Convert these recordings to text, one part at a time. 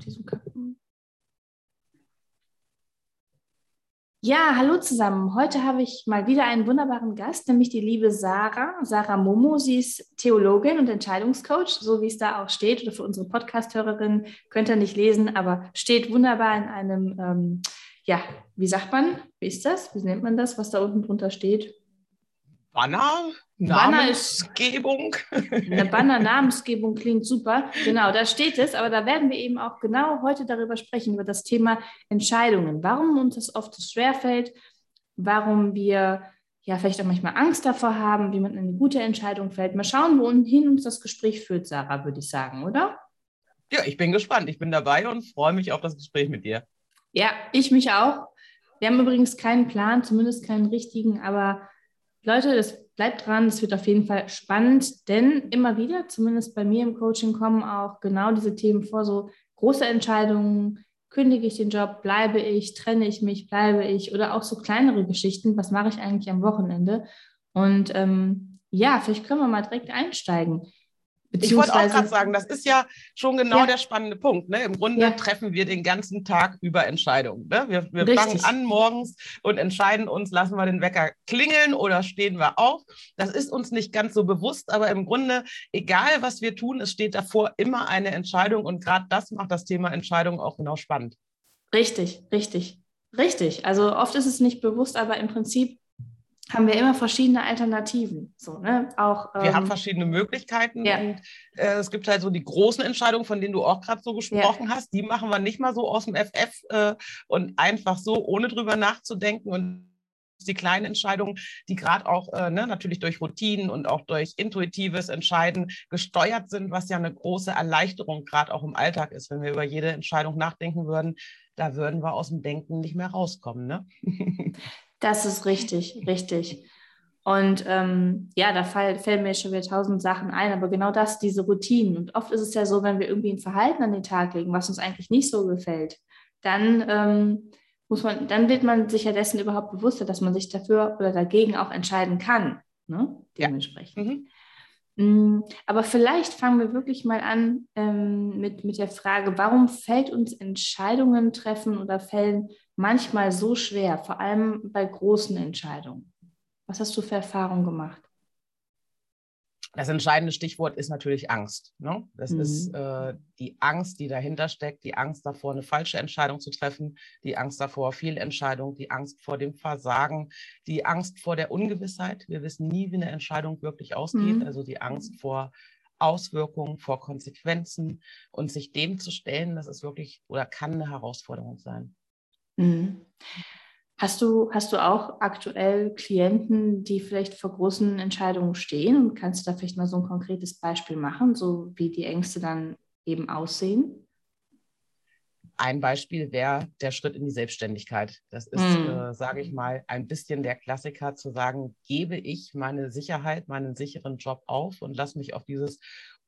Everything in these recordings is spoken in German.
diesem Kacken. Ja, hallo zusammen. Heute habe ich mal wieder einen wunderbaren Gast, nämlich die liebe Sarah, Sarah Momo. Sie ist Theologin und Entscheidungscoach, so wie es da auch steht. Oder für unsere Podcast-Hörerinnen könnt ihr nicht lesen, aber steht wunderbar in einem, ähm, ja, wie sagt man? Wie ist das? Wie nennt man das, was da unten drunter steht? Banner? Namensgebung. Eine Banner-Namensgebung klingt super. Genau, da steht es, aber da werden wir eben auch genau heute darüber sprechen, über das Thema Entscheidungen. Warum uns das oft so schwerfällt, warum wir ja vielleicht auch manchmal Angst davor haben, wie man eine gute Entscheidung fällt. Mal schauen, wohin uns das Gespräch führt, Sarah, würde ich sagen, oder? Ja, ich bin gespannt. Ich bin dabei und freue mich auf das Gespräch mit dir. Ja, ich mich auch. Wir haben übrigens keinen Plan, zumindest keinen richtigen, aber Leute, das bleibt dran, es wird auf jeden Fall spannend, denn immer wieder, zumindest bei mir im Coaching, kommen auch genau diese Themen vor, so große Entscheidungen, kündige ich den Job, bleibe ich, trenne ich mich, bleibe ich? Oder auch so kleinere Geschichten, was mache ich eigentlich am Wochenende? Und ähm, ja, vielleicht können wir mal direkt einsteigen. Ich wollte auch gerade sagen, das ist ja schon genau ja. der spannende Punkt. Ne? Im Grunde ja. treffen wir den ganzen Tag über Entscheidungen. Ne? Wir, wir fangen an morgens und entscheiden uns, lassen wir den Wecker klingeln oder stehen wir auf. Das ist uns nicht ganz so bewusst, aber im Grunde, egal was wir tun, es steht davor immer eine Entscheidung und gerade das macht das Thema Entscheidung auch genau spannend. Richtig, richtig, richtig. Also oft ist es nicht bewusst, aber im Prinzip haben wir immer verschiedene Alternativen. So, ne? auch, wir ähm, haben verschiedene Möglichkeiten ja. und äh, es gibt halt so die großen Entscheidungen, von denen du auch gerade so gesprochen ja. hast, die machen wir nicht mal so aus dem FF äh, und einfach so, ohne drüber nachzudenken und die kleinen Entscheidungen, die gerade auch äh, ne, natürlich durch Routinen und auch durch intuitives Entscheiden gesteuert sind, was ja eine große Erleichterung gerade auch im Alltag ist, wenn wir über jede Entscheidung nachdenken würden, da würden wir aus dem Denken nicht mehr rauskommen. Ne? Das ist richtig, richtig. Und ähm, ja, da fall, fällen mir schon wieder tausend Sachen ein, aber genau das, diese Routinen. Und oft ist es ja so, wenn wir irgendwie ein Verhalten an den Tag legen, was uns eigentlich nicht so gefällt, dann ähm, muss man, dann wird man sich ja dessen überhaupt bewusster, dass man sich dafür oder dagegen auch entscheiden kann. Ne? Dementsprechend. Ja. Mhm. Mm, aber vielleicht fangen wir wirklich mal an ähm, mit, mit der Frage, warum fällt uns Entscheidungen treffen oder fällen manchmal so schwer, vor allem bei großen Entscheidungen? Was hast du für Erfahrungen gemacht? Das entscheidende Stichwort ist natürlich Angst. Ne? Das mhm. ist äh, die Angst, die dahinter steckt, die Angst davor, eine falsche Entscheidung zu treffen, die Angst davor, Fehlentscheidung, die Angst vor dem Versagen, die Angst vor der Ungewissheit. Wir wissen nie, wie eine Entscheidung wirklich ausgeht. Mhm. Also die Angst vor Auswirkungen, vor Konsequenzen und sich dem zu stellen, das ist wirklich oder kann eine Herausforderung sein. Mhm. Hast du, hast du auch aktuell Klienten, die vielleicht vor großen Entscheidungen stehen und kannst du da vielleicht mal so ein konkretes Beispiel machen, so wie die Ängste dann eben aussehen? Ein Beispiel wäre der Schritt in die Selbstständigkeit. Das ist, mm. äh, sage ich mal, ein bisschen der Klassiker zu sagen, gebe ich meine Sicherheit, meinen sicheren Job auf und lasse mich auf dieses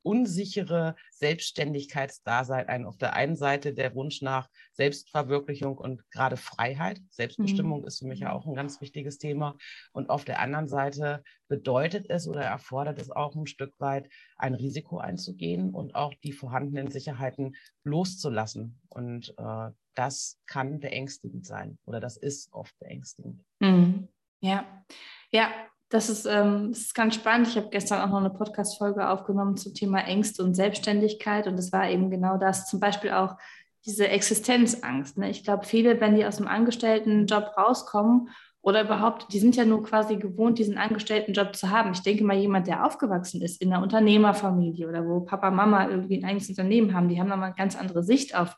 unsichere Selbstständigkeitsdasein ein. Auf der einen Seite der Wunsch nach Selbstverwirklichung und gerade Freiheit. Selbstbestimmung mhm. ist für mich ja auch ein ganz wichtiges Thema. Und auf der anderen Seite bedeutet es oder erfordert es auch ein Stück weit, ein Risiko einzugehen und auch die vorhandenen Sicherheiten loszulassen. Und äh, das kann beängstigend sein oder das ist oft beängstigend. Mhm. Ja, ja, das ist, ähm, das ist ganz spannend. Ich habe gestern auch noch eine Podcast-Folge aufgenommen zum Thema Ängste und Selbstständigkeit. Und das war eben genau das. Zum Beispiel auch diese Existenzangst. Ne? Ich glaube, viele, wenn die aus dem Angestelltenjob rauskommen oder überhaupt, die sind ja nur quasi gewohnt, diesen Angestelltenjob zu haben. Ich denke mal, jemand, der aufgewachsen ist in einer Unternehmerfamilie oder wo Papa, Mama irgendwie ein eigenes Unternehmen haben, die haben nochmal eine ganz andere Sicht auf,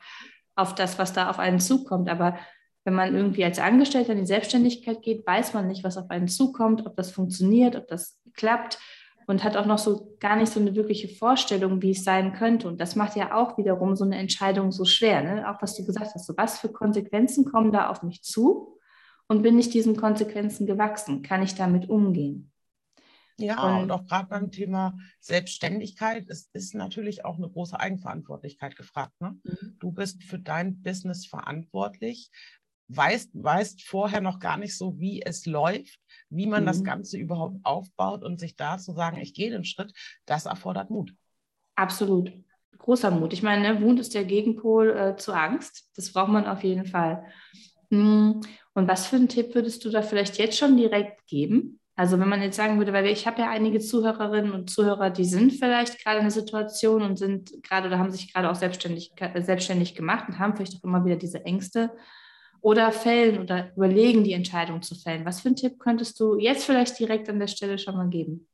auf das, was da auf einen zukommt. Aber wenn man irgendwie als Angestellter in die Selbstständigkeit geht, weiß man nicht, was auf einen zukommt, ob das funktioniert, ob das klappt und hat auch noch so gar nicht so eine wirkliche Vorstellung, wie es sein könnte. Und das macht ja auch wiederum so eine Entscheidung so schwer. Ne? Auch was du gesagt hast, so was für Konsequenzen kommen da auf mich zu und bin ich diesen Konsequenzen gewachsen? Kann ich damit umgehen? Ja, und, und auch gerade beim Thema Selbstständigkeit, es ist natürlich auch eine große Eigenverantwortlichkeit gefragt. Ne? Mhm. Du bist für dein Business verantwortlich weißt, weißt vorher noch gar nicht so, wie es läuft, wie man mhm. das Ganze überhaupt aufbaut und sich da zu sagen, ich gehe den Schritt, das erfordert Mut. Absolut. großer Mut. Ich meine, ne, Wut ist der Gegenpol äh, zu Angst. Das braucht man auf jeden Fall. Hm. Und was für einen Tipp würdest du da vielleicht jetzt schon direkt geben? Also wenn man jetzt sagen würde, weil ich habe ja einige Zuhörerinnen und Zuhörer, die sind vielleicht gerade in der Situation und sind gerade oder haben sich gerade auch selbstständig, äh, selbstständig gemacht und haben vielleicht auch immer wieder diese Ängste oder fällen oder überlegen, die Entscheidung zu fällen. Was für einen Tipp könntest du jetzt vielleicht direkt an der Stelle schon mal geben?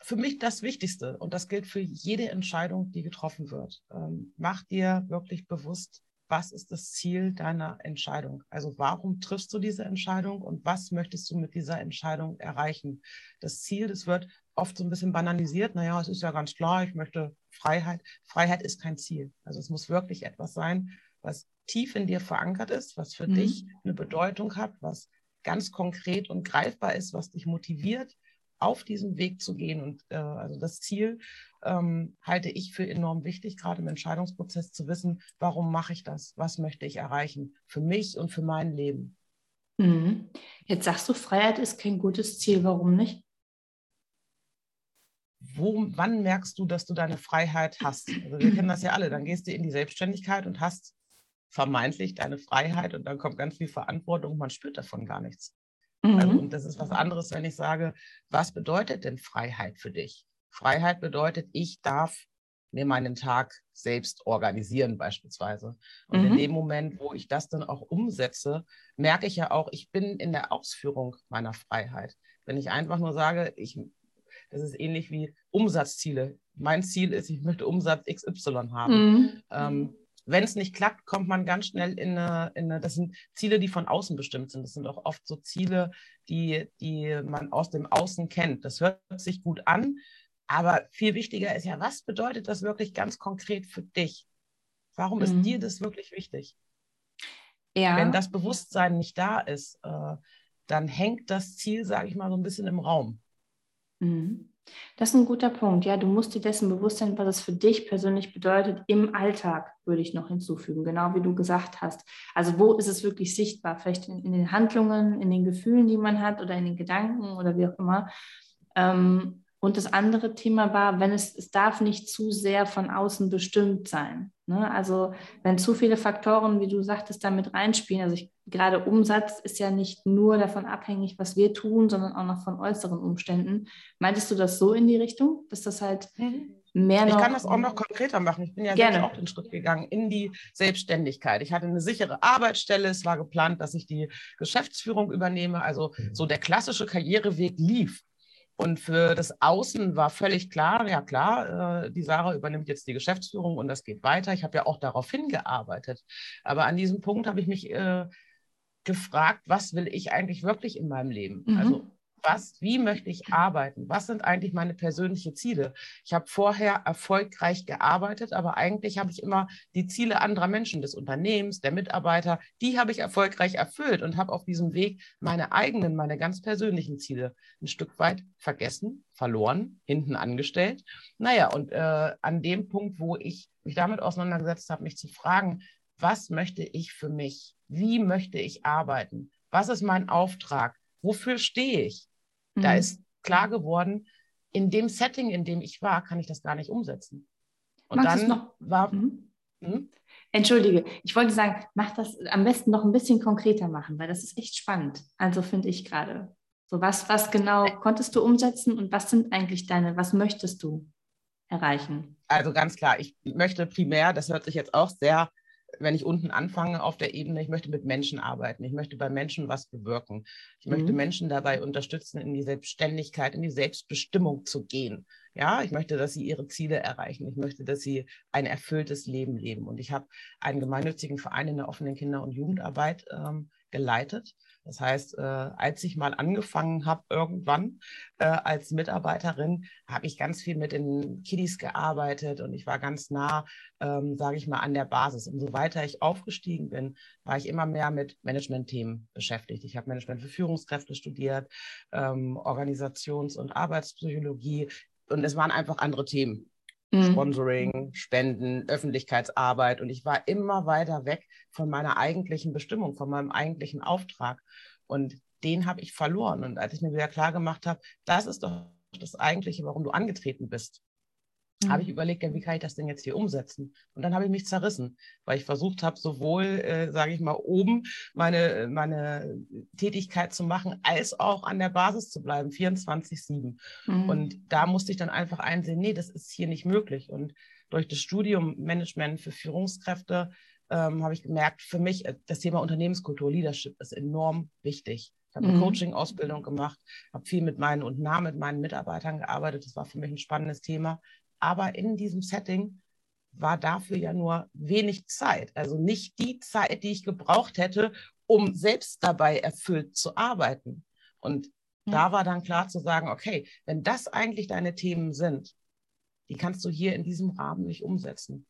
Für mich das Wichtigste und das gilt für jede Entscheidung, die getroffen wird. Ähm, mach dir wirklich bewusst, was ist das Ziel deiner Entscheidung? Also warum triffst du diese Entscheidung und was möchtest du mit dieser Entscheidung erreichen? Das Ziel, das wird oft so ein bisschen banalisiert. Naja, es ist ja ganz klar, ich möchte Freiheit. Freiheit ist kein Ziel. Also es muss wirklich etwas sein, was tief in dir verankert ist, was für mhm. dich eine Bedeutung hat, was ganz konkret und greifbar ist, was dich motiviert, auf diesem Weg zu gehen. Und äh, also das Ziel ähm, halte ich für enorm wichtig, gerade im Entscheidungsprozess zu wissen, warum mache ich das? Was möchte ich erreichen? Für mich und für mein Leben. Mhm. Jetzt sagst du, Freiheit ist kein gutes Ziel. Warum nicht? Wo, wann merkst du, dass du deine Freiheit hast? Also wir kennen das ja alle. Dann gehst du in die Selbstständigkeit und hast vermeintlich deine Freiheit und dann kommt ganz viel Verantwortung. Man spürt davon gar nichts. Also, mhm. Also, und das ist was anderes, wenn ich sage, was bedeutet denn Freiheit für dich? Freiheit bedeutet, ich darf mir meinen Tag selbst organisieren beispielsweise. Und mhm. in dem Moment, wo ich das dann auch umsetze, merke ich ja auch, ich bin in der Ausführung meiner Freiheit. Wenn ich einfach nur sage, ich, das ist ähnlich wie Umsatzziele. Mein Ziel ist, ich möchte Umsatz XY haben. Mhm. Ähm, wenn es nicht klappt, kommt man ganz schnell in eine, in eine, das sind Ziele, die von außen bestimmt sind. Das sind auch oft so Ziele, die, die man aus dem Außen kennt. Das hört sich gut an, aber viel wichtiger ist ja, was bedeutet das wirklich ganz konkret für dich? Warum mhm. ist dir das wirklich wichtig? Ja. Wenn das Bewusstsein nicht da ist, äh, dann hängt das Ziel, sage ich mal, so ein bisschen im Raum. Mhm. Das ist ein guter Punkt. Ja, du musst dir dessen bewusst sein, was es für dich persönlich bedeutet im Alltag, würde ich noch hinzufügen, genau wie du gesagt hast. Also wo ist es wirklich sichtbar? Vielleicht in, in den Handlungen, in den Gefühlen, die man hat oder in den Gedanken oder wie auch immer. Ähm, und das andere Thema war, wenn es, es darf nicht zu sehr von außen bestimmt sein. Ne? Also wenn zu viele Faktoren, wie du sagtest, damit reinspielen, also ich, gerade Umsatz ist ja nicht nur davon abhängig, was wir tun, sondern auch noch von äußeren Umständen. Meintest du das so in die Richtung, dass das halt mhm. mehr noch... Ich kann das auch noch konkreter machen. Ich bin ja gerne auch den Schritt gegangen in die Selbstständigkeit. Ich hatte eine sichere Arbeitsstelle. Es war geplant, dass ich die Geschäftsführung übernehme. Also so der klassische Karriereweg lief. Und für das Außen war völlig klar, ja klar, äh, die Sarah übernimmt jetzt die Geschäftsführung und das geht weiter. Ich habe ja auch darauf hingearbeitet. Aber an diesem Punkt habe ich mich äh, gefragt, was will ich eigentlich wirklich in meinem Leben? Mhm. Also was, wie möchte ich arbeiten? Was sind eigentlich meine persönlichen Ziele? Ich habe vorher erfolgreich gearbeitet, aber eigentlich habe ich immer die Ziele anderer Menschen, des Unternehmens, der Mitarbeiter, die habe ich erfolgreich erfüllt und habe auf diesem Weg meine eigenen, meine ganz persönlichen Ziele ein Stück weit vergessen, verloren, hinten angestellt. Naja, und äh, an dem Punkt, wo ich mich damit auseinandergesetzt habe, mich zu fragen, was möchte ich für mich? Wie möchte ich arbeiten? Was ist mein Auftrag? Wofür stehe ich? Mhm. Da ist klar geworden, in dem Setting, in dem ich war, kann ich das gar nicht umsetzen. Und Magst dann noch? war. Mhm. Hm? Entschuldige, ich wollte sagen, mach das am besten noch ein bisschen konkreter machen, weil das ist echt spannend. Also finde ich gerade. So was, was genau konntest du umsetzen und was sind eigentlich deine, was möchtest du erreichen? Also ganz klar, ich möchte primär, das hört sich jetzt auch sehr wenn ich unten anfange auf der Ebene, ich möchte mit Menschen arbeiten, ich möchte bei Menschen was bewirken. Ich mhm. möchte Menschen dabei unterstützen, in die Selbstständigkeit, in die Selbstbestimmung zu gehen. Ja, ich möchte, dass sie ihre Ziele erreichen. Ich möchte, dass sie ein erfülltes Leben leben. Und ich habe einen gemeinnützigen Verein in der offenen Kinder- und Jugendarbeit ähm, geleitet. Das heißt, äh, als ich mal angefangen habe, irgendwann äh, als Mitarbeiterin, habe ich ganz viel mit den Kiddies gearbeitet und ich war ganz nah, ähm, sage ich mal, an der Basis. Umso weiter ich aufgestiegen bin, war ich immer mehr mit Management-Themen beschäftigt. Ich habe Management für Führungskräfte studiert, ähm, Organisations- und Arbeitspsychologie und es waren einfach andere Themen. Mhm. Sponsoring, Spenden, Öffentlichkeitsarbeit. Und ich war immer weiter weg von meiner eigentlichen Bestimmung, von meinem eigentlichen Auftrag. Und den habe ich verloren. Und als ich mir wieder klar gemacht habe, das ist doch das Eigentliche, warum du angetreten bist. Habe ich mhm. überlegt, ja, wie kann ich das denn jetzt hier umsetzen? Und dann habe ich mich zerrissen, weil ich versucht habe, sowohl, äh, sage ich mal, oben meine, meine Tätigkeit zu machen, als auch an der Basis zu bleiben, 24-7. Mhm. Und da musste ich dann einfach einsehen, nee, das ist hier nicht möglich. Und durch das Studium Management für Führungskräfte ähm, habe ich gemerkt, für mich äh, das Thema Unternehmenskultur, Leadership ist enorm wichtig. Ich habe eine mhm. Coaching-Ausbildung gemacht, habe viel mit meinen und nah mit meinen Mitarbeitern gearbeitet. Das war für mich ein spannendes Thema. Aber in diesem Setting war dafür ja nur wenig Zeit. Also nicht die Zeit, die ich gebraucht hätte, um selbst dabei erfüllt zu arbeiten. Und ja. da war dann klar zu sagen, okay, wenn das eigentlich deine Themen sind, die kannst du hier in diesem Rahmen nicht umsetzen.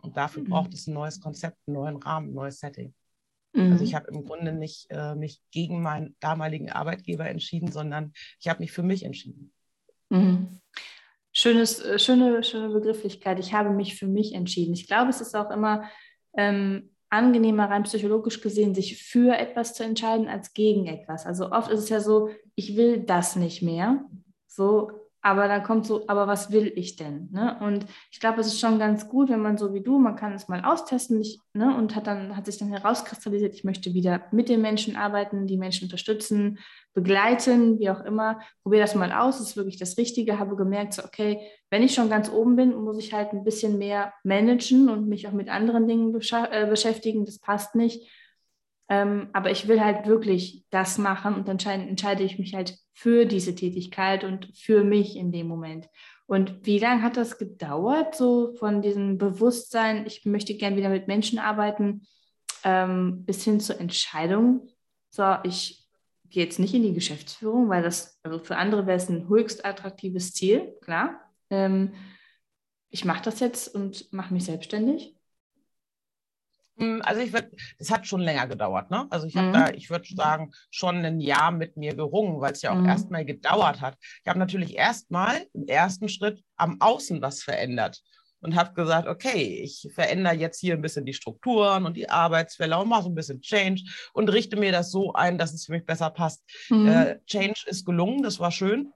Und dafür mhm. braucht es ein neues Konzept, einen neuen Rahmen, ein neues Setting. Mhm. Also ich habe im Grunde nicht äh, mich gegen meinen damaligen Arbeitgeber entschieden, sondern ich habe mich für mich entschieden. Mhm. Schönes, äh, schöne, schöne Begrifflichkeit. Ich habe mich für mich entschieden. Ich glaube, es ist auch immer ähm, angenehmer, rein psychologisch gesehen, sich für etwas zu entscheiden als gegen etwas. Also oft ist es ja so, ich will das nicht mehr. So, aber dann kommt so, aber was will ich denn? Ne? Und ich glaube, es ist schon ganz gut, wenn man so wie du, man kann es mal austesten nicht, ne? und hat dann hat sich dann herauskristallisiert, ich möchte wieder mit den Menschen arbeiten, die Menschen unterstützen, begleiten, wie auch immer. Probiere das mal aus, ist wirklich das Richtige. Habe gemerkt, so, okay, wenn ich schon ganz oben bin, muss ich halt ein bisschen mehr managen und mich auch mit anderen Dingen äh, beschäftigen. Das passt nicht. Ähm, aber ich will halt wirklich das machen und dann entscheide, entscheide ich mich halt für diese Tätigkeit und für mich in dem Moment. Und wie lange hat das gedauert, so von diesem Bewusstsein, ich möchte gern wieder mit Menschen arbeiten, ähm, bis hin zur Entscheidung, so, ich gehe jetzt nicht in die Geschäftsführung, weil das, also für andere wäre es ein höchst attraktives Ziel, klar. Ähm, ich mache das jetzt und mache mich selbstständig. Hm, also ich würde, es hat schon länger gedauert, ne? Also ich habe mhm. da, ich würde sagen, schon ein Jahr mit mir gerungen, weil es ja auch mhm. erstmal gedauert hat. Ich habe natürlich erstmal im ersten Schritt am Außen was verändert und habe gesagt, okay, ich verändere jetzt hier ein bisschen die Strukturen und die Arbeitsfälle und mache so ein bisschen Change und richte mir das so ein, dass es für mich besser passt. Mhm. Äh, Change ist gelungen, das war schön.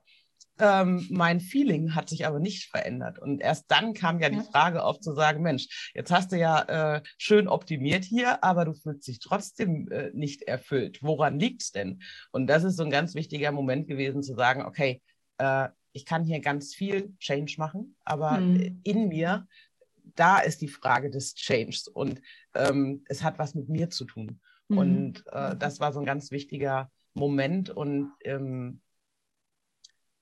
Ähm, mein Feeling hat sich aber nicht verändert. Und erst dann kam ja, die Frage auf zu sagen, Mensch, jetzt hast du ja äh, schön optimiert hier, aber du fühlst dich trotzdem äh, nicht erfüllt. Woran liegt es denn? Und das ist so ein ganz wichtiger Moment gewesen zu sagen, okay, äh, ich kann hier ganz viel Change machen, aber mhm. in mir, da ist die Frage des Changes und ähm, es hat was mit mir zu tun. Mhm. Und äh, das war so ein ganz wichtiger Moment und ähm,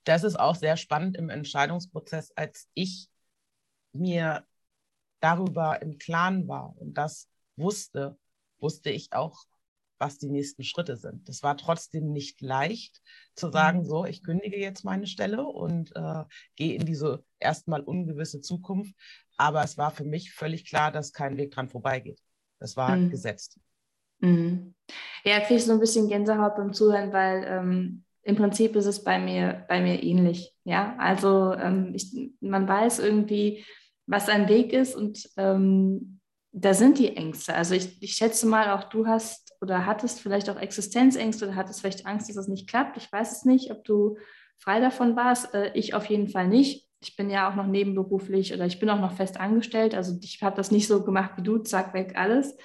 das ist auch sehr spannend im Entscheidungsprozess, als ich mir darüber im Klaren war und das wusste, wusste ich auch, was die nächsten Schritte sind. Das war trotzdem nicht leicht zu sagen, mhm. so, ich kündige jetzt meine Stelle und äh, gehe in diese erstmal ungewisse Zukunft. Aber es war für mich völlig klar, dass kein Weg dran vorbeigeht. Das war mhm. gesetzt. Mhm. Ja, kriege ich so ein bisschen Gänsehaut beim Zuhören, weil ähm, im Prinzip ist es bei mir, bei mir ähnlich. Ja, also ähm, ich, man weiß irgendwie, was ein Weg ist und ähm, da sind die Ängste. Also ich, ich schätze mal, auch du hast oder hattest vielleicht auch Existenzängste oder hattest vielleicht Angst, dass es nicht klappt. Ich weiß es nicht, ob du frei davon warst. Äh, ich auf jeden Fall nicht. Ich bin ja auch noch nebenberuflich oder ich bin auch noch fest angestellt. Also ich habe das nicht so gemacht wie du, zack, weg alles.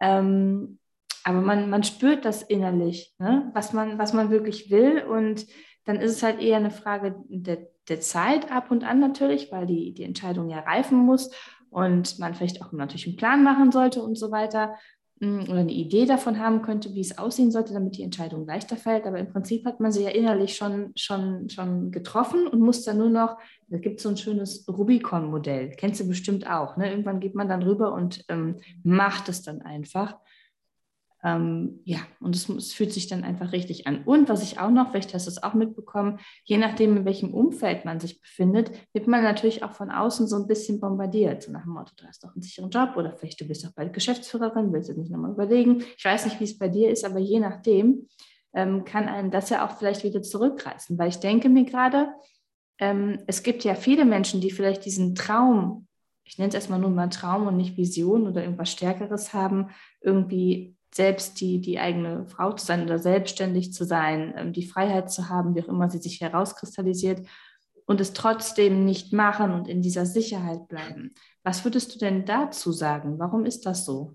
Ähm, aber man, man spürt das innerlich, ne? was, man, was man wirklich will. Und dann ist es halt eher eine Frage der, der Zeit ab und an natürlich, weil die, die Entscheidung ja reifen muss und man vielleicht auch natürlich einen Plan machen sollte und so weiter mm, oder eine Idee davon haben könnte, wie es aussehen sollte, damit die Entscheidung leichter fällt. Aber im Prinzip hat man sie ja innerlich schon, schon, schon getroffen und muss dann nur noch, da gibt es so ein schönes Rubicon-Modell, kennst du bestimmt auch. Ne? Irgendwann geht man dann rüber und ähm, macht es dann einfach. Ähm, ja, und es, es, fühlt sich dann einfach richtig an. Und was ich auch noch, vielleicht hast du es auch mitbekommen, je nachdem, in welchem Umfeld man sich befindet, wird man natürlich auch von außen so ein bisschen bombardiert. So nach dem Motto, du hast doch einen sicheren Job oder vielleicht du bist auch bald Geschäftsführerin, willst du nicht nochmal überlegen. Ich weiß nicht, wie es bei dir ist, aber je nachdem ähm, kann einen das ja auch vielleicht wieder zurückreißen. Weil ich denke mir gerade, ähm, es gibt ja viele Menschen, die vielleicht diesen Traum, ich nenne es erstmal nur mal Traum und nicht Vision oder irgendwas Stärkeres haben, irgendwie selbst die, die eigene Frau zu sein oder selbstständig zu sein, ähm, die Freiheit zu haben, wie auch immer sie sich herauskristallisiert. und es trotzdem nicht machen und in dieser Sicherheit bleiben. Was würdest du denn dazu sagen? Warum ist das so?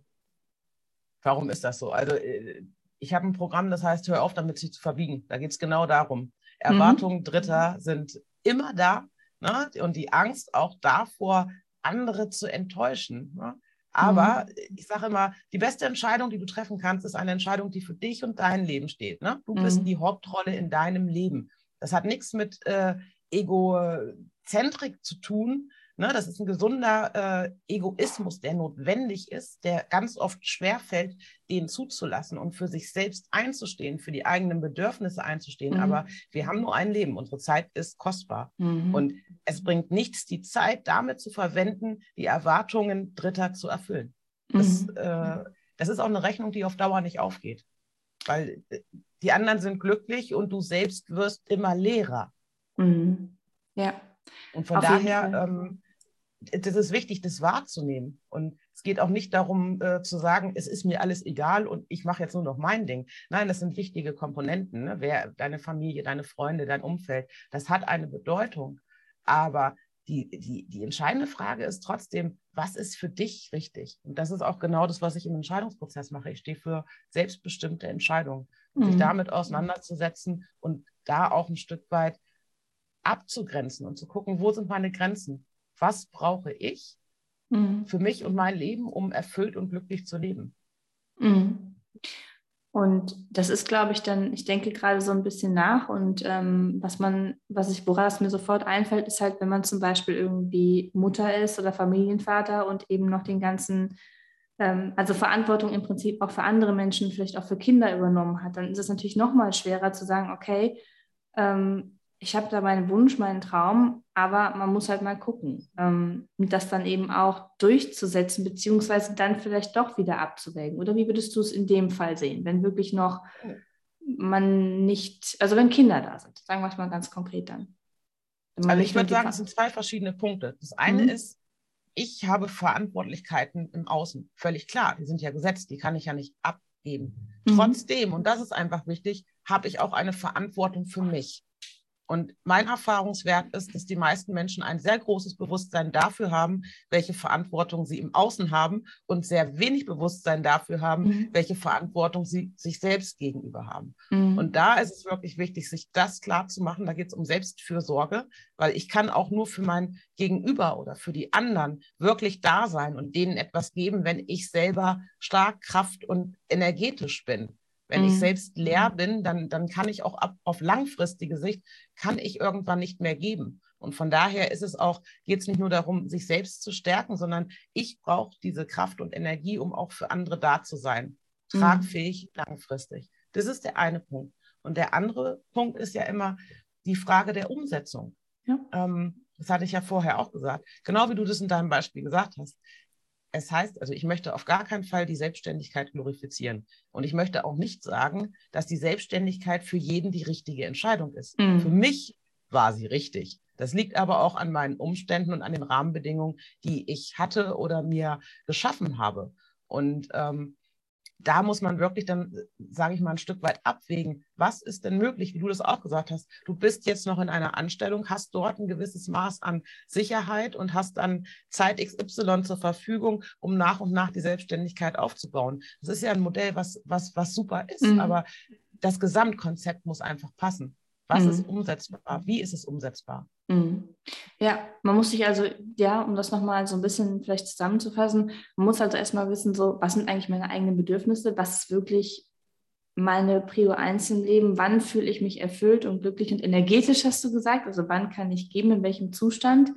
Warum ist das so? Also äh, ich habe ein Programm, das heißt, hör auf damit, sich zu verbiegen. Da geht es genau darum. Mhm. Erwartungen mhm. Dritter sind immer da ne? und die Angst auch davor, andere zu enttäuschen. Ne? Aber mhm. ich sage immer, die beste Entscheidung, die du treffen kannst, ist eine Entscheidung, die für dich und dein Leben steht. Ne? Du mhm. bist die Hauptrolle in deinem Leben. Das hat nichts mit äh, Egozentrik zu tun, Ne, das ist ein gesunder äh, Egoismus, der notwendig ist, der ganz oft schwerfällt, den zuzulassen und für sich selbst einzustehen, für die eigenen Bedürfnisse einzustehen. Mhm. Aber wir haben nur ein Leben. Unsere Zeit ist kostbar. Mhm. Und es bringt nichts, die Zeit damit zu verwenden, die Erwartungen Dritter zu erfüllen. Das, mhm. äh, das ist auch eine Rechnung, die auf Dauer nicht aufgeht. Weil äh, die anderen sind glücklich und du selbst wirst immer leerer. Mhm. Ja. Und von Auf daher ähm, das ist wichtig, das wahrzunehmen. Und es geht auch nicht darum äh, zu sagen, es ist mir alles egal und ich mache jetzt nur noch mein Ding. Nein, das sind wichtige Komponenten. Ne? Wer, deine Familie, deine Freunde, dein Umfeld, das hat eine Bedeutung. Aber die, die, die entscheidende Frage ist trotzdem, was ist für dich richtig? Und das ist auch genau das, was ich im Entscheidungsprozess mache. Ich stehe für selbstbestimmte Entscheidungen. Mhm. Sich damit auseinanderzusetzen und da auch ein Stück weit abzugrenzen und zu gucken, wo sind meine Grenzen? Was brauche ich mhm. für mich und mein Leben, um erfüllt und glücklich zu leben. Mhm. Und das ist, glaube ich, dann, ich denke gerade so ein bisschen nach und ähm, was man, was ich, woran mir sofort einfällt, ist halt, wenn man zum Beispiel irgendwie Mutter ist oder Familienvater und eben noch den ganzen, ähm, also Verantwortung im Prinzip auch für andere Menschen, vielleicht auch für Kinder übernommen hat, dann ist es natürlich nochmal schwerer zu sagen, okay, ähm, ich habe da meinen Wunsch, meinen Traum, aber man muss halt mal gucken, ähm, das dann eben auch durchzusetzen, beziehungsweise dann vielleicht doch wieder abzuwägen. Oder wie würdest du es in dem Fall sehen, wenn wirklich noch man nicht, also wenn Kinder da sind, sagen wir es mal ganz konkret dann. Also ich würde sagen, es sind zwei verschiedene Punkte. Das eine mhm. ist, ich habe Verantwortlichkeiten im Außen. Völlig klar, die sind ja gesetzt, die kann ich ja nicht abgeben. Mhm. Trotzdem, und das ist einfach wichtig, habe ich auch eine Verantwortung für mich. Und mein Erfahrungswert ist, dass die meisten Menschen ein sehr großes Bewusstsein dafür haben, welche Verantwortung sie im Außen haben und sehr wenig Bewusstsein dafür haben, mhm. welche Verantwortung sie sich selbst gegenüber haben. Mhm. Und da ist es wirklich wichtig, sich das klar zu machen. Da geht es um Selbstfürsorge, weil ich kann auch nur für mein Gegenüber oder für die anderen wirklich da sein und denen etwas geben, wenn ich selber stark, kraft und energetisch bin. Wenn mhm. ich selbst leer bin, dann, dann kann ich auch ab, auf langfristige Sicht, kann ich irgendwann nicht mehr geben. Und von daher ist es auch, geht es nicht nur darum, sich selbst zu stärken, sondern ich brauche diese Kraft und Energie, um auch für andere da zu sein. Mhm. Tragfähig, mhm. langfristig. Das ist der eine Punkt. Und der andere Punkt ist ja immer die Frage der Umsetzung. Ja. Ähm, das hatte ich ja vorher auch gesagt. Genau wie du das in deinem Beispiel gesagt hast es heißt, also ich möchte auf gar keinen Fall die Selbstständigkeit glorifizieren. Und ich möchte auch nicht sagen, dass die Selbstständigkeit für jeden die richtige Entscheidung ist. Mhm. Für mich war sie richtig. Das liegt aber auch an meinen Umständen und an den Rahmenbedingungen, die ich hatte oder mir geschaffen habe. Und ähm, da muss man wirklich dann, sage ich mal, ein Stück weit abwägen, was ist denn möglich, wie du das auch gesagt hast. Du bist jetzt noch in einer Anstellung, hast dort ein gewisses Maß an Sicherheit und hast dann Zeit XY zur Verfügung, um nach und nach die Selbstständigkeit aufzubauen. Das ist ja ein Modell, was, was, was super ist, mhm. aber das Gesamtkonzept muss einfach passen. Was mhm. ist umsetzbar? Wie ist es umsetzbar? Mhm. Ja, man muss sich also, ja, um das nochmal so ein bisschen vielleicht zusammenzufassen, man muss also erstmal wissen, so, was sind eigentlich meine eigenen Bedürfnisse, was ist wirklich meine Prio 1 im Leben, wann fühle ich mich erfüllt und glücklich und energetisch, hast du gesagt, also wann kann ich geben, in welchem Zustand.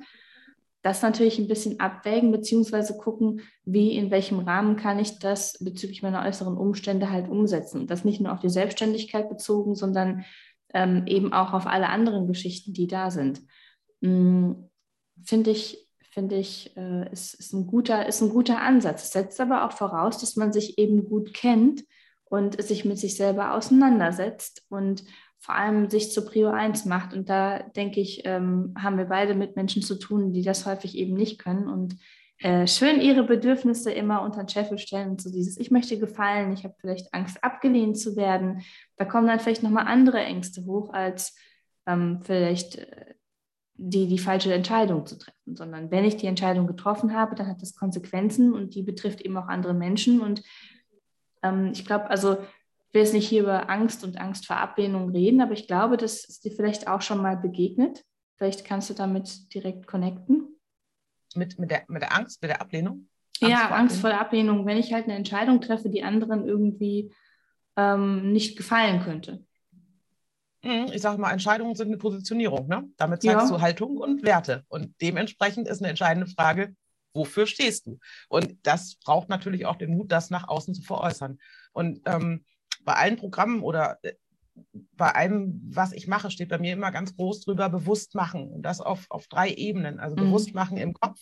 Das natürlich ein bisschen abwägen, beziehungsweise gucken, wie, in welchem Rahmen kann ich das bezüglich meiner äußeren Umstände halt umsetzen. Und das nicht nur auf die Selbstständigkeit bezogen, sondern ähm, eben auch auf alle anderen Geschichten, die da sind. Hm, finde ich, finde ich, äh, ist, ist, ein guter, ist ein guter Ansatz. Es setzt aber auch voraus, dass man sich eben gut kennt und sich mit sich selber auseinandersetzt und vor allem sich zur Prio 1 macht. Und da denke ich, ähm, haben wir beide mit Menschen zu tun, die das häufig eben nicht können und äh, schön ihre Bedürfnisse immer unter den Scheffel stellen und so dieses, ich möchte gefallen, ich habe vielleicht Angst, abgelehnt zu werden. Da kommen dann vielleicht nochmal andere Ängste hoch, als ähm, vielleicht äh, die, die falsche Entscheidung zu treffen, sondern wenn ich die Entscheidung getroffen habe, dann hat das Konsequenzen und die betrifft eben auch andere Menschen. Und ähm, ich glaube, also ich will jetzt nicht hier über Angst und Angst vor Ablehnung reden, aber ich glaube, das ist dir vielleicht auch schon mal begegnet. Vielleicht kannst du damit direkt connecten. Mit, mit, der, mit der Angst, mit der Ablehnung? Angst ja, vor Angst vor der Ablehnung, wenn ich halt eine Entscheidung treffe, die anderen irgendwie ähm, nicht gefallen könnte. Mhm, ich sage mal, Entscheidungen sind eine Positionierung. Ne? Damit zeigst ja. du Haltung und Werte. Und dementsprechend ist eine entscheidende Frage, wofür stehst du? Und das braucht natürlich auch den Mut, das nach außen zu veräußern. Und ähm, bei allen Programmen oder äh, bei allem, was ich mache, steht bei mir immer ganz groß drüber, bewusst machen. Und das auf, auf drei Ebenen. Also mhm. bewusst machen im Kopf.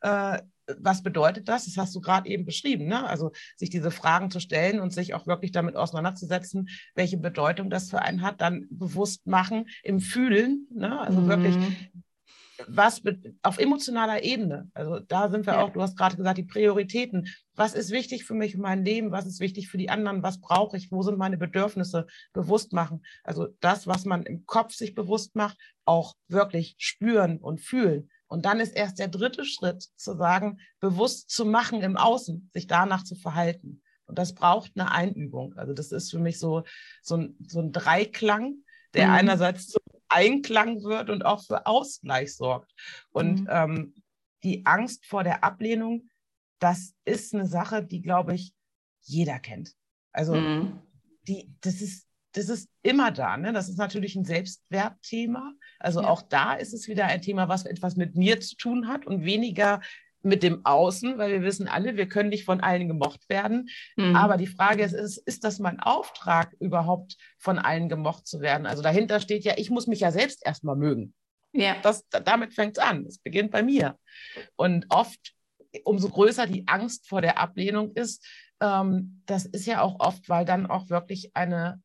Äh, was bedeutet das? Das hast du gerade eben beschrieben. Ne? Also sich diese Fragen zu stellen und sich auch wirklich damit auseinanderzusetzen, welche Bedeutung das für einen hat. Dann bewusst machen im Fühlen. Ne? Also mhm. wirklich was auf emotionaler Ebene, also da sind wir ja. auch, du hast gerade gesagt, die Prioritäten. Was ist wichtig für mich in meinem Leben? Was ist wichtig für die anderen? Was brauche ich? Wo sind meine Bedürfnisse? Bewusst machen. Also das, was man im Kopf sich bewusst macht, auch wirklich spüren und fühlen. Und dann ist erst der dritte Schritt zu sagen, bewusst zu machen im Außen, sich danach zu verhalten. Und das braucht eine Einübung. Also das ist für mich so, so, ein, so ein Dreiklang, der mhm. einerseits zum Einklang wird und auch für Ausgleich sorgt. Und mhm. ähm, die Angst vor der Ablehnung, das ist eine Sache, die, glaube ich, jeder kennt. Also mhm. die, das ist, das ist immer da. Ne? Das ist natürlich ein Selbstwertthema. Also ja. auch da ist es wieder ein Thema, was etwas mit mir zu tun hat und weniger mit dem Außen, weil wir wissen alle, wir können nicht von allen gemocht werden. Mhm. Aber die Frage ist, ist, ist das mein Auftrag, überhaupt von allen gemocht zu werden? Also dahinter steht ja, ich muss mich ja selbst erstmal mögen. Ja. Das, damit fängt es an. Es beginnt bei mir. Und oft, umso größer die Angst vor der Ablehnung ist, ähm, das ist ja auch oft, weil dann auch wirklich eine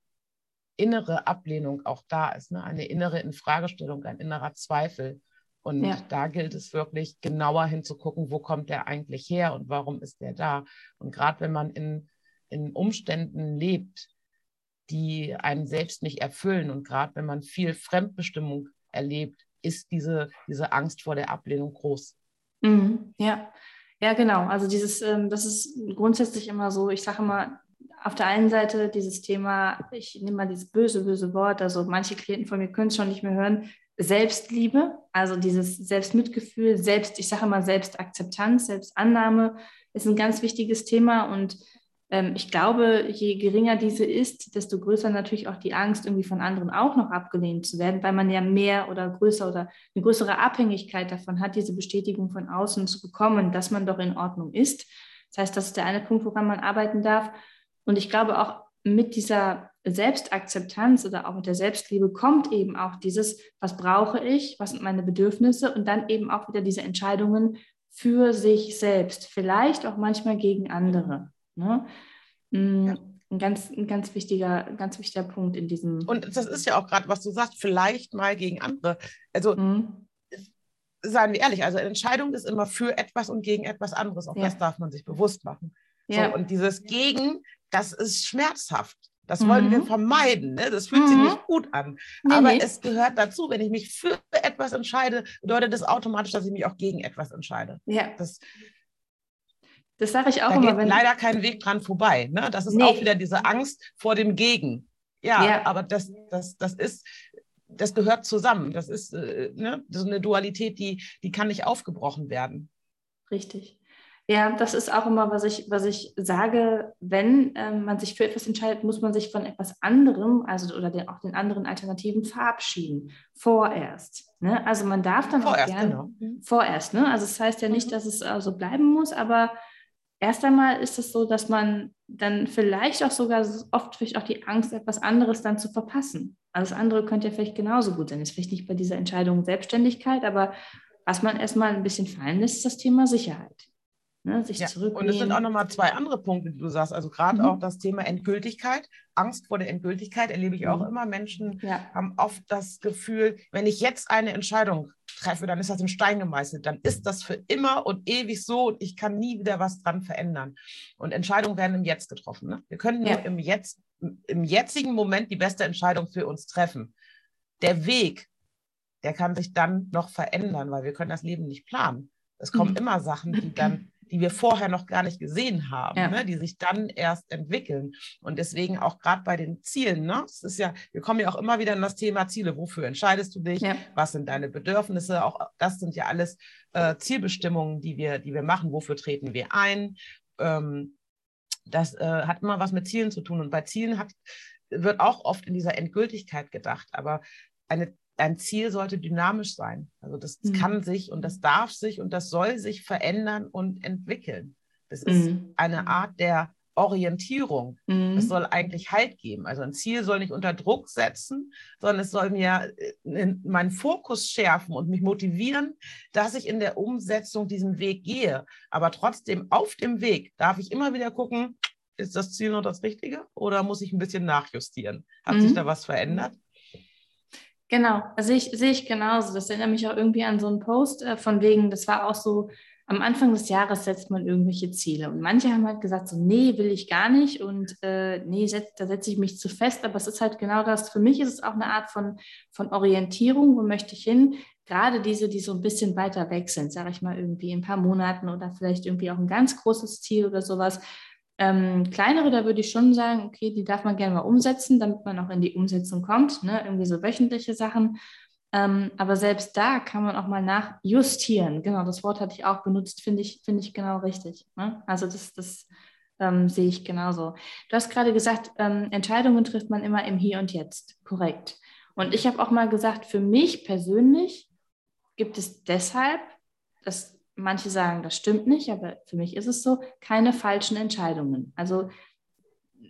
innere Ablehnung auch da ist, ne? eine innere Infragestellung, ein innerer Zweifel. Und ja. da gilt es wirklich genauer hinzugucken, wo kommt der eigentlich her und warum ist der da. Und gerade wenn man in, in Umständen lebt, die einen selbst nicht erfüllen und gerade wenn man viel Fremdbestimmung erlebt, ist diese, diese Angst vor der Ablehnung groß. Mhm, ja. ja, genau. Also dieses, ähm, das ist grundsätzlich immer so, ich sage immer, auf der einen Seite dieses Thema, ich nehme mal dieses böse, böse Wort, also manche Klienten von mir können es schon nicht mehr hören, Selbstliebe, also dieses Selbstmitgefühl, Selbst, ich sage mal Selbstakzeptanz, Selbstannahme ist ein ganz wichtiges Thema und ähm, ich glaube, je geringer diese ist, desto größer natürlich auch die Angst, irgendwie von anderen auch noch abgelehnt zu werden, weil man ja mehr oder größer oder eine größere Abhängigkeit davon hat, diese Bestätigung von außen zu bekommen, dass man doch in Ordnung ist. Das heißt, das ist der eine Punkt, woran man arbeiten darf. Und ich glaube auch mit dieser Selbstakzeptanz oder auch mit der Selbstliebe kommt eben auch dieses, was brauche ich, was sind meine Bedürfnisse und dann eben auch wieder diese Entscheidungen für sich selbst, vielleicht auch manchmal gegen andere. Ne? Mm, ja. Ein ganz, ein ganz wichtiger, ganz wichtiger Punkt in diesem. Und das ist ja auch gerade, was du sagst, vielleicht mal gegen andere. Also mhm. seien wir ehrlich, also Entscheidung ist immer für etwas und gegen etwas anderes. Auch ja. das darf man sich bewusst machen. Ja. So, und dieses Gegen, das ist schmerzhaft. Das wollen mhm. wir vermeiden. Ne? Das fühlt mhm. sich nicht gut an. Nee, Aber nee. es gehört dazu. Wenn ich mich für etwas entscheide, bedeutet das automatisch, dass ich mich auch gegen etwas entscheide. Ja. Das, das sage ich auch da immer. Geht leider kein Weg dran vorbei. Ne? Das ist nee. auch wieder diese Angst vor dem Gegen. Ja, ja, aber das, das, das ist, das gehört zusammen. Das ist äh, ne? so eine Dualität, die, die kann nicht aufgebrochen werden. Richtig. Ja, das ist auch immer, was ich, was ich sage, wenn ähm, man sich für etwas entscheidet, muss man sich von etwas anderem, also oder den, auch den anderen Alternativen verabschieden. Vorerst. Ne? Also man darf dann vorerst, auch gerne genau. Mhm. vorerst, ne? Also es das heißt ja nicht, mhm. dass es äh, so bleiben muss, aber erst einmal ist es so, dass man dann vielleicht auch sogar oft vielleicht auch die Angst, etwas anderes dann zu verpassen. Also das andere könnte ja vielleicht genauso gut sein. Ist vielleicht nicht bei dieser Entscheidung Selbstständigkeit, aber was man erstmal ein bisschen fallen lässt, ist das Thema Sicherheit. Ne, sich ja. zurücknehmen. Und es sind auch nochmal zwei andere Punkte, die du sagst. Also gerade mhm. auch das Thema Endgültigkeit. Angst vor der Endgültigkeit erlebe ich auch mhm. immer. Menschen ja. haben oft das Gefühl, wenn ich jetzt eine Entscheidung treffe, dann ist das in Stein gemeißelt. Dann ist das für immer und ewig so und ich kann nie wieder was dran verändern. Und Entscheidungen werden im Jetzt getroffen. Ne? Wir können nur ja. im, Jetzt, im jetzigen Moment die beste Entscheidung für uns treffen. Der Weg der kann sich dann noch verändern, weil wir können das Leben nicht planen. Es kommen mhm. immer Sachen, die dann die wir vorher noch gar nicht gesehen haben, ja. ne, die sich dann erst entwickeln. Und deswegen auch gerade bei den Zielen, ne, es ist ja, wir kommen ja auch immer wieder in das Thema Ziele. Wofür entscheidest du dich? Ja. Was sind deine Bedürfnisse? Auch das sind ja alles äh, Zielbestimmungen, die wir, die wir machen. Wofür treten wir ein? Ähm, das äh, hat immer was mit Zielen zu tun. Und bei Zielen hat, wird auch oft in dieser Endgültigkeit gedacht. Aber eine ein Ziel sollte dynamisch sein. Also das mhm. kann sich und das darf sich und das soll sich verändern und entwickeln. Das ist mhm. eine Art der Orientierung. Mhm. Es soll eigentlich Halt geben. Also ein Ziel soll nicht unter Druck setzen, sondern es soll mir äh, meinen Fokus schärfen und mich motivieren, dass ich in der Umsetzung diesen Weg gehe. Aber trotzdem auf dem Weg darf ich immer wieder gucken, ist das Ziel noch das Richtige oder muss ich ein bisschen nachjustieren? Hat mhm. sich da was verändert? Genau, sehe ich, sehe ich genauso. Das erinnert mich auch irgendwie an so einen Post äh, von wegen, das war auch so, am Anfang des Jahres setzt man irgendwelche Ziele. Und manche haben halt gesagt, so, nee, will ich gar nicht und äh, nee, setz, da setze ich mich zu fest. Aber es ist halt genau das. Für mich ist es auch eine Art von, von Orientierung. Wo möchte ich hin? Gerade diese, die so ein bisschen weiter weg sind, sage ich mal, irgendwie in ein paar Monaten oder vielleicht irgendwie auch ein ganz großes Ziel oder sowas. Ähm, kleinere, da würde ich schon sagen, okay, die darf man gerne mal umsetzen, damit man auch in die Umsetzung kommt, ne? irgendwie so wöchentliche Sachen. Ähm, aber selbst da kann man auch mal nachjustieren. Genau, das Wort hatte ich auch benutzt, finde ich, finde ich genau richtig. Ne? Also das, das ähm, sehe ich genauso. Du hast gerade gesagt, ähm, Entscheidungen trifft man immer im Hier und Jetzt. Korrekt. Und ich habe auch mal gesagt, für mich persönlich gibt es deshalb, das manche sagen, das stimmt nicht, aber für mich ist es so, keine falschen Entscheidungen. Also,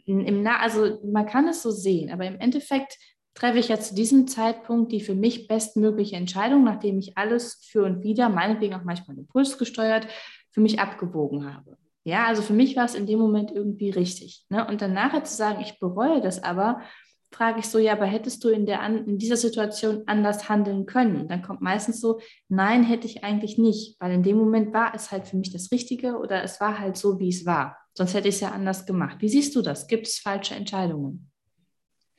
im also man kann es so sehen, aber im Endeffekt treffe ich ja zu diesem Zeitpunkt die für mich bestmögliche Entscheidung, nachdem ich alles für und wieder, meinetwegen auch manchmal impulsgesteuert, für mich abgewogen habe. Ja, also für mich war es in dem Moment irgendwie richtig. Ne? Und dann nachher zu sagen, ich bereue das aber, frage ich so, ja, aber hättest du in, der, in dieser Situation anders handeln können? Dann kommt meistens so, nein, hätte ich eigentlich nicht, weil in dem Moment war es halt für mich das Richtige oder es war halt so, wie es war. Sonst hätte ich es ja anders gemacht. Wie siehst du das? Gibt es falsche Entscheidungen?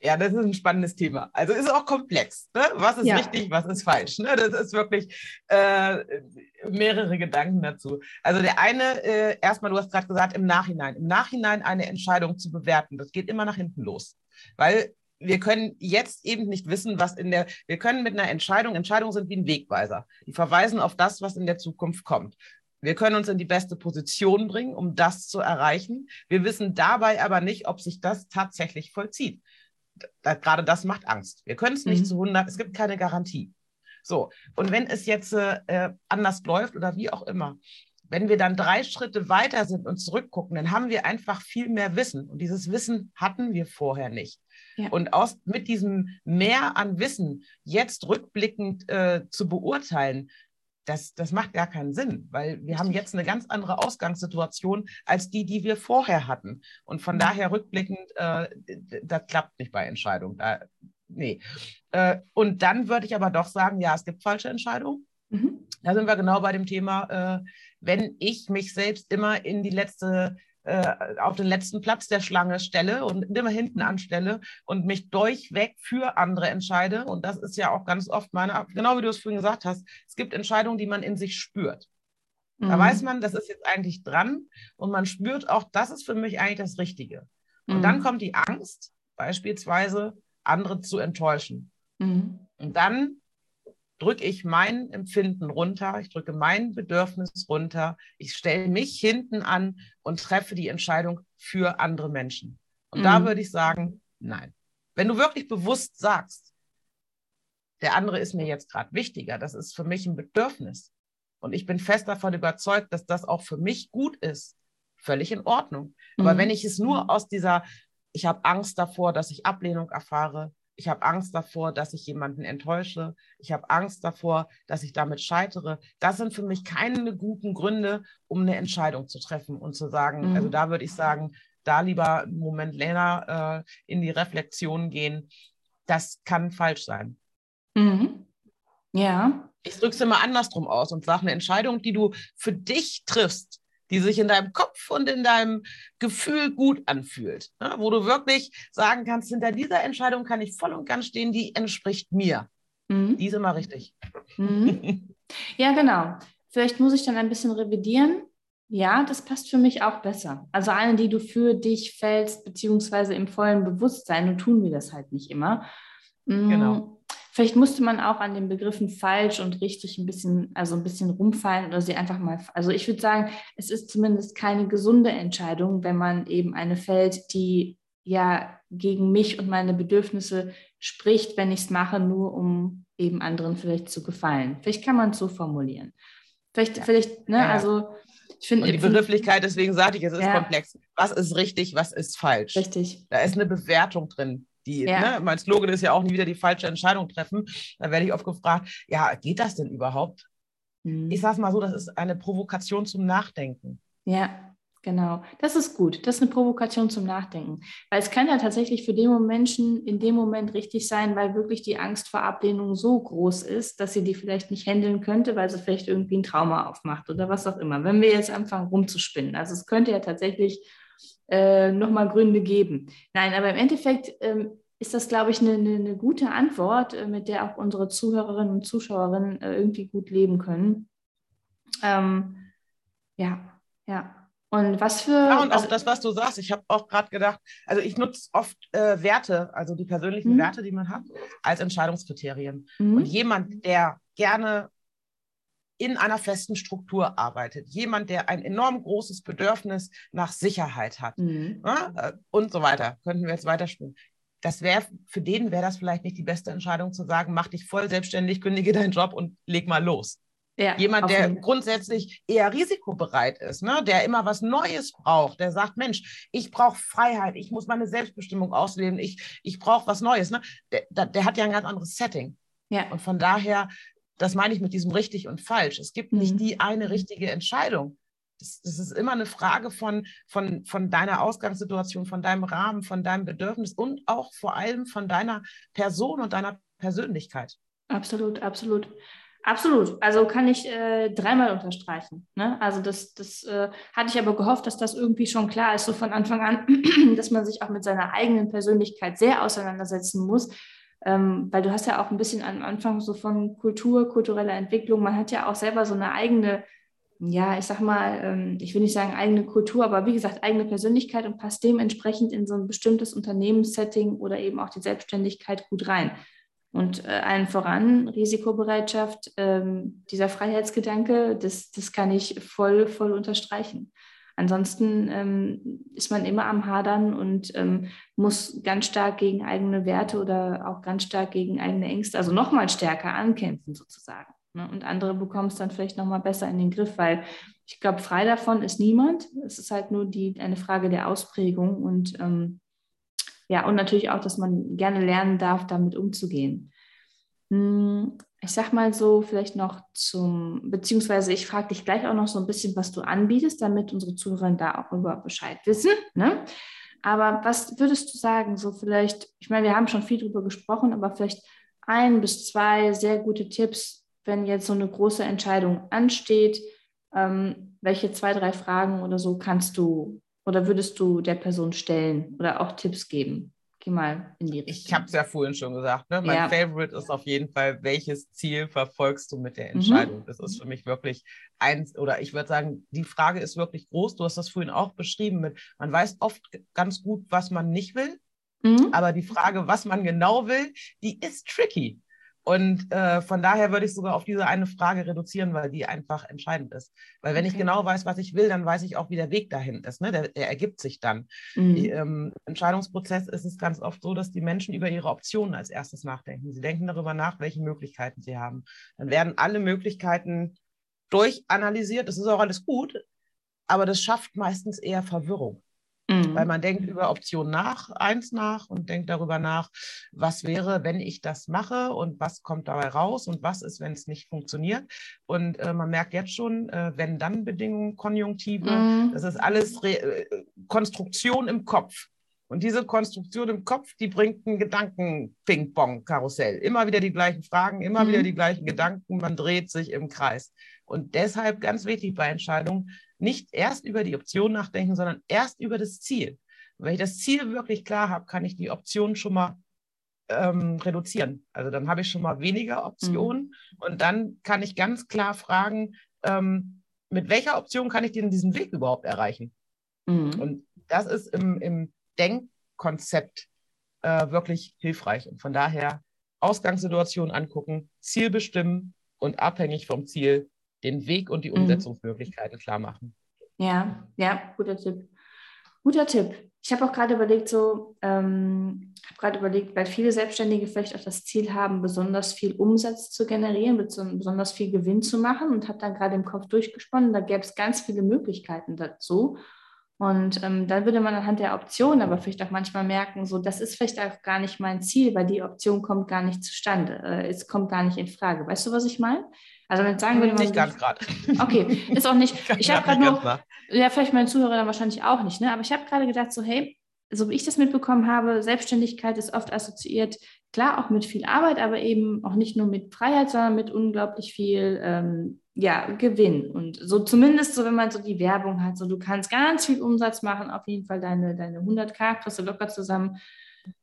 Ja, das ist ein spannendes Thema. Also ist auch komplex. Ne? Was ist ja. richtig, was ist falsch? Ne? Das ist wirklich äh, mehrere Gedanken dazu. Also der eine, äh, erstmal, du hast gerade gesagt, im Nachhinein. Im Nachhinein eine Entscheidung zu bewerten, das geht immer nach hinten los. Weil wir können jetzt eben nicht wissen, was in der, wir können mit einer Entscheidung, Entscheidungen sind wie ein Wegweiser. Die verweisen auf das, was in der Zukunft kommt. Wir können uns in die beste Position bringen, um das zu erreichen. Wir wissen dabei aber nicht, ob sich das tatsächlich vollzieht. Da, gerade das macht Angst. Wir können es nicht mhm. zu 100, es gibt keine Garantie. So, und wenn es jetzt äh, anders läuft oder wie auch immer, wenn wir dann drei Schritte weiter sind und zurückgucken, dann haben wir einfach viel mehr Wissen. Und dieses Wissen hatten wir vorher nicht. Ja. Und aus, mit diesem Mehr an Wissen jetzt rückblickend äh, zu beurteilen, das, das macht gar keinen Sinn, weil wir haben jetzt eine ganz andere Ausgangssituation als die, die wir vorher hatten. Und von mhm. daher rückblickend, äh, das klappt nicht bei Entscheidungen. Da, nee. Äh, und dann würde ich aber doch sagen, ja, es gibt falsche Entscheidungen. Mhm. Da sind wir genau bei dem Thema, äh, wenn ich mich selbst immer in die letzte äh, auf den letzten Platz der Schlange stelle und immer hinten anstelle und mich durchweg für andere entscheide. Und das ist ja auch ganz oft meine, genau wie du es vorhin gesagt hast, es gibt Entscheidungen, die man in sich spürt. Da mhm. weiß man, das ist jetzt eigentlich dran und man spürt auch, das ist für mich eigentlich das Richtige. Und mhm. dann kommt die Angst, beispielsweise andere zu enttäuschen. Mhm. Und dann drücke ich mein Empfinden runter, ich drücke mein Bedürfnis runter, ich stelle mich hinten an und treffe die Entscheidung für andere Menschen. Und mhm. da würde ich sagen, nein. Wenn du wirklich bewusst sagst, der andere ist mir jetzt gerade wichtiger, das ist für mich ein Bedürfnis. Und ich bin fest davon überzeugt, dass das auch für mich gut ist. Völlig in Ordnung. Aber mhm. wenn ich es nur aus dieser, ich habe Angst davor, dass ich Ablehnung erfahre, ich habe Angst davor, dass ich jemanden enttäusche. Ich habe Angst davor, dass ich damit scheitere. Das sind für mich keine guten Gründe, um eine Entscheidung zu treffen und zu sagen, mhm. also da würde ich sagen, da lieber einen Moment länger äh, in die Reflexion gehen. Das kann falsch sein. Mhm. Ja. Ich drücke es immer andersrum aus und sage, eine Entscheidung, die du für dich triffst, die sich in deinem Kopf und in deinem Gefühl gut anfühlt, ne? wo du wirklich sagen kannst, hinter dieser Entscheidung kann ich voll und ganz stehen, die entspricht mir. Mhm. Die ist immer richtig. Mhm. Ja, genau. Vielleicht muss ich dann ein bisschen revidieren. Ja, das passt für mich auch besser. Also eine, die du für dich fällst, beziehungsweise im vollen Bewusstsein, und tun wir das halt nicht immer. Mhm. Genau. Vielleicht musste man auch an den Begriffen falsch und richtig ein bisschen, also ein bisschen rumfallen oder sie einfach mal, also ich würde sagen, es ist zumindest keine gesunde Entscheidung, wenn man eben eine fällt, die ja gegen mich und meine Bedürfnisse spricht, wenn ich es mache, nur um eben anderen vielleicht zu gefallen. Vielleicht kann man es so formulieren. Vielleicht, ja. vielleicht, ne, ja, ja. also ich finde. Die Begrifflichkeit, deswegen sagte ich, es ist komplex. Was ist richtig, was ist falsch? Richtig. Da ist eine Bewertung drin. Die, ja. ne, mein Slogan ist ja auch nie wieder die falsche Entscheidung treffen. Da werde ich oft gefragt, ja, geht das denn überhaupt? Mhm. Ich sage es mal so, das ist eine Provokation zum Nachdenken. Ja, genau. Das ist gut. Das ist eine Provokation zum Nachdenken. Weil es kann ja tatsächlich für den Menschen in dem Moment richtig sein, weil wirklich die Angst vor Ablehnung so groß ist, dass sie die vielleicht nicht handeln könnte, weil sie vielleicht irgendwie ein Trauma aufmacht oder was auch immer. Wenn wir jetzt anfangen rumzuspinnen. Also es könnte ja tatsächlich äh, nochmal Gründe geben. Nein, aber im Endeffekt ähm, ist das, glaube ich, eine, eine, eine gute Antwort, äh, mit der auch unsere Zuhörerinnen und Zuschauerinnen äh, irgendwie gut leben können. Ähm, ja, ja. Und was für. Ja, und auch das, was du sagst, ich habe auch gerade gedacht, also ich nutze oft äh, Werte, also die persönlichen mhm. Werte, die man hat, als Entscheidungskriterien. Mhm. Und jemand, der gerne in einer festen Struktur arbeitet. Jemand, der ein enorm großes Bedürfnis nach Sicherheit hat mhm. ja, äh, und so weiter. Könnten wir jetzt weiterspielen. Das wäre, für den wäre das vielleicht nicht die beste Entscheidung zu sagen, mach dich voll selbstständig, kündige deinen Job und leg mal los. Ja, Jemand, der grundsätzlich eher risikobereit ist, ne? der immer was Neues braucht, der sagt, Mensch, ich brauche Freiheit, ich muss meine Selbstbestimmung ausleben, ich, ich brauche was Neues. Ne? Der, der, hat ja ein ganz anderes Setting. Ja. Und von daher das meine ich mit diesem richtig und falsch. Es gibt nicht mhm. die eine richtige Entscheidung. Das, das, ist immer eine Frage von, von, von deiner Ausgangssituation, von deinem Rahmen, von deinem Bedürfnis und auch vor allem von deiner Person und deiner Persönlichkeit. Absolut, absolut. Absolut. Also kann ich äh, dreimal unterstreichen. Ne? Also das, das äh, hatte ich aber gehofft, dass das irgendwie schon klar ist, so von Anfang an, dass man sich auch mit seiner eigenen Persönlichkeit sehr auseinandersetzen muss, ähm, weil du hast ja auch ein bisschen am Anfang so von Kultur, kultureller Entwicklung, man hat ja auch selber so eine eigene, ja, ich sag mal, ähm, ich will nicht sagen eigene Kultur, aber wie gesagt, eigene Persönlichkeit und passt dementsprechend in so ein bestimmtes Unternehmenssetting oder eben auch die Selbstständigkeit gut rein. Und äh, allen voran Risikobereitschaft, ähm, dieser Freiheitsgedanke, das, das kann ich voll, voll unterstreichen. Ansonsten ähm, ist man immer am Hadern und ähm, muss ganz stark gegen eigene Werte oder auch ganz stark gegen eigene Ängste, also nochmal stärker ankämpfen sozusagen. Ne? Und andere bekommen es dann vielleicht nochmal besser in den Griff, weil ich glaube, frei davon ist niemand. Es ist halt nur die, eine Frage der Ausprägung und ähm, ja, und natürlich auch, dass man gerne lernen darf, damit umzugehen. Hm, ich sag mal so, vielleicht noch zum, beziehungsweise ich frage dich gleich auch noch so ein bisschen, was du anbietest, damit unsere Zuhörer da auch über Bescheid wissen. Ne? Aber was würdest du sagen, so vielleicht, ich meine, wir haben schon viel drüber gesprochen, aber vielleicht ein bis zwei sehr gute Tipps, wenn jetzt so eine große Entscheidung ansteht, ähm, welche zwei, drei Fragen oder so kannst du oder würdest du der Person stellen oder auch Tipps geben? Geh mal in die Richtung. Ich habe es ja vorhin schon gesagt. Ne? Mein ja. Favorite ist auf jeden Fall, welches Ziel verfolgst du mit der Entscheidung? Mhm. Das ist für mich wirklich eins, oder ich würde sagen, die Frage ist wirklich groß. Du hast das vorhin auch beschrieben mit, man weiß oft ganz gut, was man nicht will. Mhm. Aber die Frage, was man genau will, die ist tricky. Und äh, von daher würde ich sogar auf diese eine Frage reduzieren, weil die einfach entscheidend ist. Weil wenn okay. ich genau weiß, was ich will, dann weiß ich auch, wie der Weg dahin ist. Ne? Der, der ergibt sich dann. Mhm. Die, ähm, Entscheidungsprozess ist es ganz oft so, dass die Menschen über ihre Optionen als erstes nachdenken. Sie denken darüber nach, welche Möglichkeiten sie haben. Dann werden alle Möglichkeiten durchanalysiert. Das ist auch alles gut, aber das schafft meistens eher Verwirrung. Mhm. Weil man denkt über Option nach, eins nach und denkt darüber nach, was wäre, wenn ich das mache und was kommt dabei raus und was ist, wenn es nicht funktioniert. Und äh, man merkt jetzt schon, äh, wenn dann Bedingungen, Konjunktive, mhm. das ist alles Re äh, Konstruktion im Kopf. Und diese Konstruktion im Kopf, die bringt ein Gedanken-Ping-Pong-Karussell. Immer wieder die gleichen Fragen, immer mhm. wieder die gleichen Gedanken, man dreht sich im Kreis. Und deshalb ganz wichtig bei Entscheidungen, nicht erst über die Option nachdenken, sondern erst über das Ziel. Und wenn ich das Ziel wirklich klar habe, kann ich die Option schon mal ähm, reduzieren. Also dann habe ich schon mal weniger Optionen mhm. und dann kann ich ganz klar fragen, ähm, mit welcher Option kann ich denn diesen Weg überhaupt erreichen? Mhm. Und das ist im, im Denkkonzept äh, wirklich hilfreich. Und von daher Ausgangssituation angucken, Ziel bestimmen und abhängig vom Ziel den Weg und die mhm. Umsetzungsmöglichkeiten klar machen. Ja, ja, guter Tipp. Guter Tipp. Ich habe auch gerade überlegt, so, ähm, habe gerade überlegt, weil viele Selbstständige vielleicht auch das Ziel haben, besonders viel Umsatz zu generieren, besonders viel Gewinn zu machen und habe dann gerade im Kopf durchgesponnen, da gäbe es ganz viele Möglichkeiten dazu. Und ähm, dann würde man anhand der Option aber vielleicht auch manchmal merken, so das ist vielleicht auch gar nicht mein Ziel, weil die Option kommt gar nicht zustande. Äh, es kommt gar nicht in Frage. Weißt du, was ich meine? Also wenn ich sagen würde, man nicht ganz gerade. Okay, ist auch nicht. ich habe gerade nur, ja, vielleicht meine Zuhörer dann wahrscheinlich auch nicht, ne? Aber ich habe gerade gedacht, so hey, so wie ich das mitbekommen habe, Selbstständigkeit ist oft assoziiert, klar auch mit viel Arbeit, aber eben auch nicht nur mit Freiheit, sondern mit unglaublich viel ähm, ja, Gewinn. Und so zumindest so, wenn man so die Werbung hat, so du kannst ganz viel Umsatz machen, auf jeden Fall deine, deine 100k kriegst du locker zusammen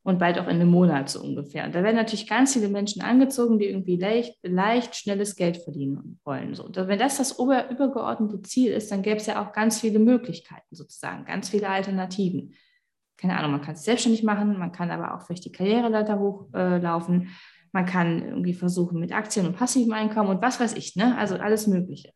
und bald auch in einem Monat so ungefähr. Und da werden natürlich ganz viele Menschen angezogen, die irgendwie leicht, leicht schnelles Geld verdienen wollen. So. Und wenn das das ober, übergeordnete Ziel ist, dann gäbe es ja auch ganz viele Möglichkeiten sozusagen, ganz viele Alternativen. Keine Ahnung, man kann es selbstständig machen, man kann aber auch vielleicht die Karriereleiter hochlaufen. Äh, man kann irgendwie versuchen mit Aktien und passivem Einkommen und was weiß ich, ne? Also alles Mögliche.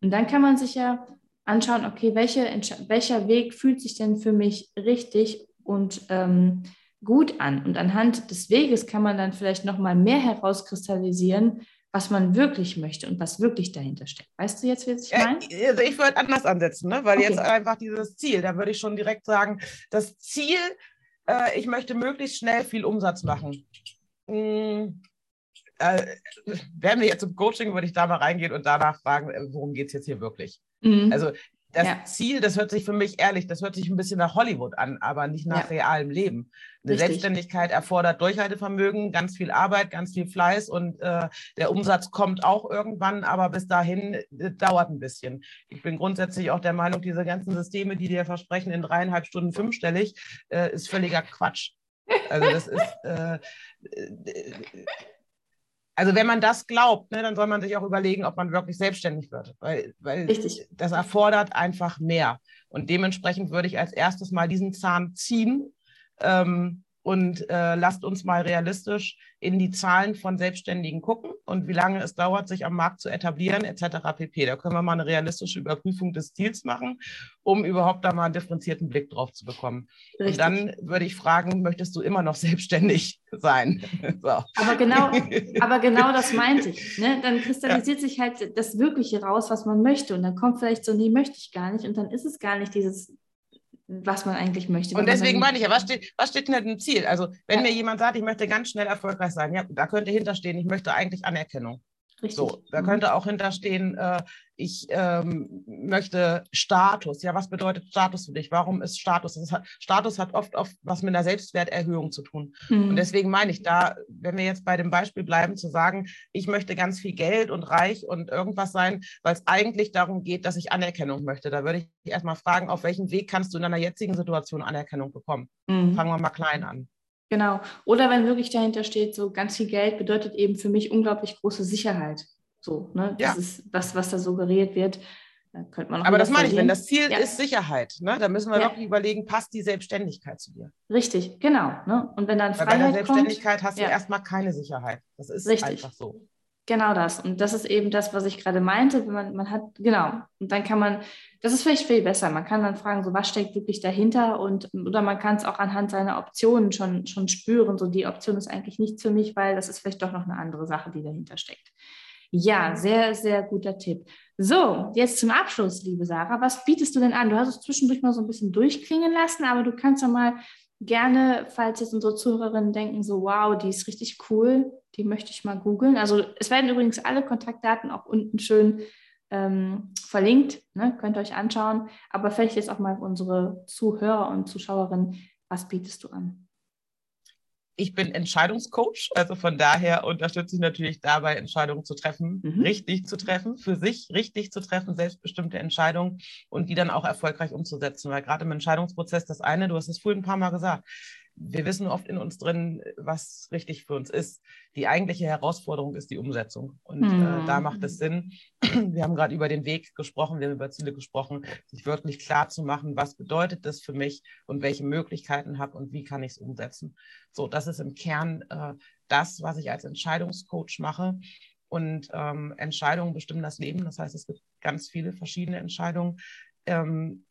Und dann kann man sich ja anschauen, okay, welche, welcher Weg fühlt sich denn für mich richtig und ähm, gut an? Und anhand des Weges kann man dann vielleicht nochmal mehr herauskristallisieren, was man wirklich möchte und was wirklich dahinter steckt. Weißt du jetzt, wie ich meine? Also ich würde anders ansetzen, ne? weil okay. jetzt einfach dieses Ziel, da würde ich schon direkt sagen, das Ziel, äh, ich möchte möglichst schnell viel Umsatz machen. Hm, äh, wären wir jetzt im Coaching, würde ich da mal reingehen und danach fragen, äh, worum geht es jetzt hier wirklich? Mhm. Also das ja. Ziel, das hört sich für mich ehrlich, das hört sich ein bisschen nach Hollywood an, aber nicht nach ja. realem Leben. Eine Richtig. Selbstständigkeit erfordert Durchhaltevermögen, ganz viel Arbeit, ganz viel Fleiß und äh, der Umsatz kommt auch irgendwann, aber bis dahin äh, dauert ein bisschen. Ich bin grundsätzlich auch der Meinung, diese ganzen Systeme, die dir versprechen, in dreieinhalb Stunden fünfstellig, äh, ist völliger Quatsch. Also das ist, äh, also wenn man das glaubt, ne, dann soll man sich auch überlegen, ob man wirklich selbstständig wird, weil, weil das erfordert einfach mehr. Und dementsprechend würde ich als erstes mal diesen Zahn ziehen ähm, und äh, lasst uns mal realistisch in die Zahlen von Selbstständigen gucken und wie lange es dauert, sich am Markt zu etablieren, etc. pp. Da können wir mal eine realistische Überprüfung des Ziels machen, um überhaupt da mal einen differenzierten Blick drauf zu bekommen. Richtig. Und dann würde ich fragen, möchtest du immer noch selbstständig sein? so. aber, genau, aber genau das meinte ich. Ne? Dann kristallisiert ja. sich halt das Wirkliche raus, was man möchte. Und dann kommt vielleicht so, nee, möchte ich gar nicht. Und dann ist es gar nicht dieses was man eigentlich möchte. Und deswegen meine ich ja, was steht, was steht denn im Ziel? Also, wenn ja. mir jemand sagt, ich möchte ganz schnell erfolgreich sein, ja, da könnte hinterstehen, ich möchte eigentlich Anerkennung. Richtig. So, da mhm. könnte auch hinterstehen, äh, ich ähm, möchte Status. Ja, was bedeutet Status für dich? Warum ist Status? Hat, Status hat oft, oft was mit einer Selbstwerterhöhung zu tun. Mhm. Und deswegen meine ich da, wenn wir jetzt bei dem Beispiel bleiben, zu sagen, ich möchte ganz viel Geld und reich und irgendwas sein, weil es eigentlich darum geht, dass ich Anerkennung möchte. Da würde ich erstmal fragen, auf welchem Weg kannst du in deiner jetzigen Situation Anerkennung bekommen? Mhm. Fangen wir mal klein an. Genau. Oder wenn wirklich dahinter steht, so ganz viel Geld bedeutet eben für mich unglaublich große Sicherheit. So, ne? Das ja. ist das, was da suggeriert wird. Da könnte man Aber das meine ich, wenn das Ziel ja. ist Sicherheit, ne? da müssen wir ja. wirklich überlegen, passt die Selbstständigkeit zu dir? Richtig, genau. Ne? Und wenn dann Freiheit Bei der Selbstständigkeit kommt, hast du erstmal keine Sicherheit. Das ist Richtig. einfach so. Genau das. Und das ist eben das, was ich gerade meinte. Man, man hat, genau. Und dann kann man, das ist vielleicht viel besser. Man kann dann fragen, so was steckt wirklich dahinter und oder man kann es auch anhand seiner Optionen schon, schon spüren. So die Option ist eigentlich nichts für mich, weil das ist vielleicht doch noch eine andere Sache, die dahinter steckt. Ja, sehr, sehr guter Tipp. So, jetzt zum Abschluss, liebe Sarah. Was bietest du denn an? Du hast es zwischendurch mal so ein bisschen durchklingen lassen, aber du kannst ja mal gerne, falls jetzt unsere Zuhörerinnen denken, so wow, die ist richtig cool, die möchte ich mal googeln. Also es werden übrigens alle Kontaktdaten auch unten schön ähm, verlinkt, ne? könnt ihr euch anschauen. Aber vielleicht jetzt auch mal unsere Zuhörer und Zuschauerinnen, was bietest du an? Ich bin Entscheidungscoach, also von daher unterstütze ich natürlich dabei, Entscheidungen zu treffen, mhm. richtig zu treffen, für sich richtig zu treffen, selbstbestimmte Entscheidungen und die dann auch erfolgreich umzusetzen. Weil gerade im Entscheidungsprozess das eine, du hast es vorhin ein paar Mal gesagt, wir wissen oft in uns drin, was richtig für uns ist. Die eigentliche Herausforderung ist die Umsetzung. Und mhm. äh, da macht es Sinn. Wir haben gerade über den Weg gesprochen, wir haben über Ziele gesprochen, sich wirklich klar zu machen, was bedeutet das für mich und welche Möglichkeiten habe und wie kann ich es umsetzen. So, das ist im Kern äh, das, was ich als Entscheidungscoach mache. Und ähm, Entscheidungen bestimmen das Leben. Das heißt, es gibt ganz viele verschiedene Entscheidungen. Ähm,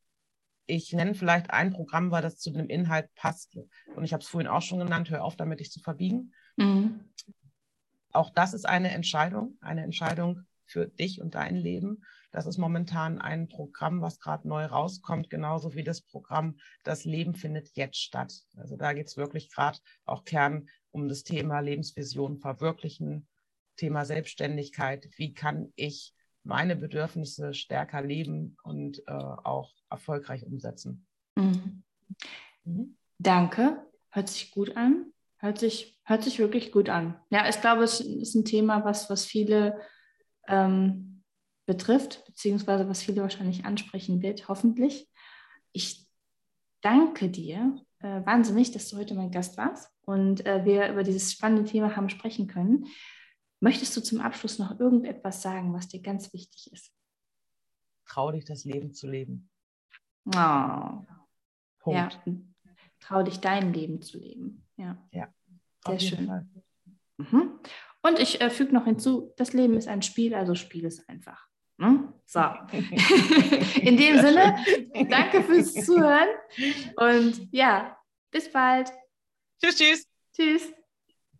ich nenne vielleicht ein Programm, weil das zu dem Inhalt passt. Und ich habe es vorhin auch schon genannt, hör auf damit, dich zu verbiegen. Mhm. Auch das ist eine Entscheidung, eine Entscheidung für dich und dein Leben. Das ist momentan ein Programm, was gerade neu rauskommt, genauso wie das Programm Das Leben findet jetzt statt. Also da geht es wirklich gerade auch Kern um das Thema Lebensvision verwirklichen, Thema Selbstständigkeit. Wie kann ich meine Bedürfnisse stärker leben und äh, auch erfolgreich umsetzen. Mhm. Mhm. Danke, hört sich gut an. Hört sich, hört sich wirklich gut an. Ja, ich glaube, es ist ein Thema, was, was viele ähm, betrifft, beziehungsweise was viele wahrscheinlich ansprechen wird, hoffentlich. Ich danke dir äh, wahnsinnig, dass du heute mein Gast warst und äh, wir über dieses spannende Thema haben sprechen können. Möchtest du zum Abschluss noch irgendetwas sagen, was dir ganz wichtig ist? Trau dich, das Leben zu leben. Oh. Ja, trau dich, dein Leben zu leben. Ja, ja sehr schön. Mhm. Und ich äh, füge noch hinzu, das Leben ist ein Spiel, also spiel es einfach. Ne? So. In dem Sinne, danke fürs Zuhören und ja, bis bald. Tschüss, tschüss. Tschüss.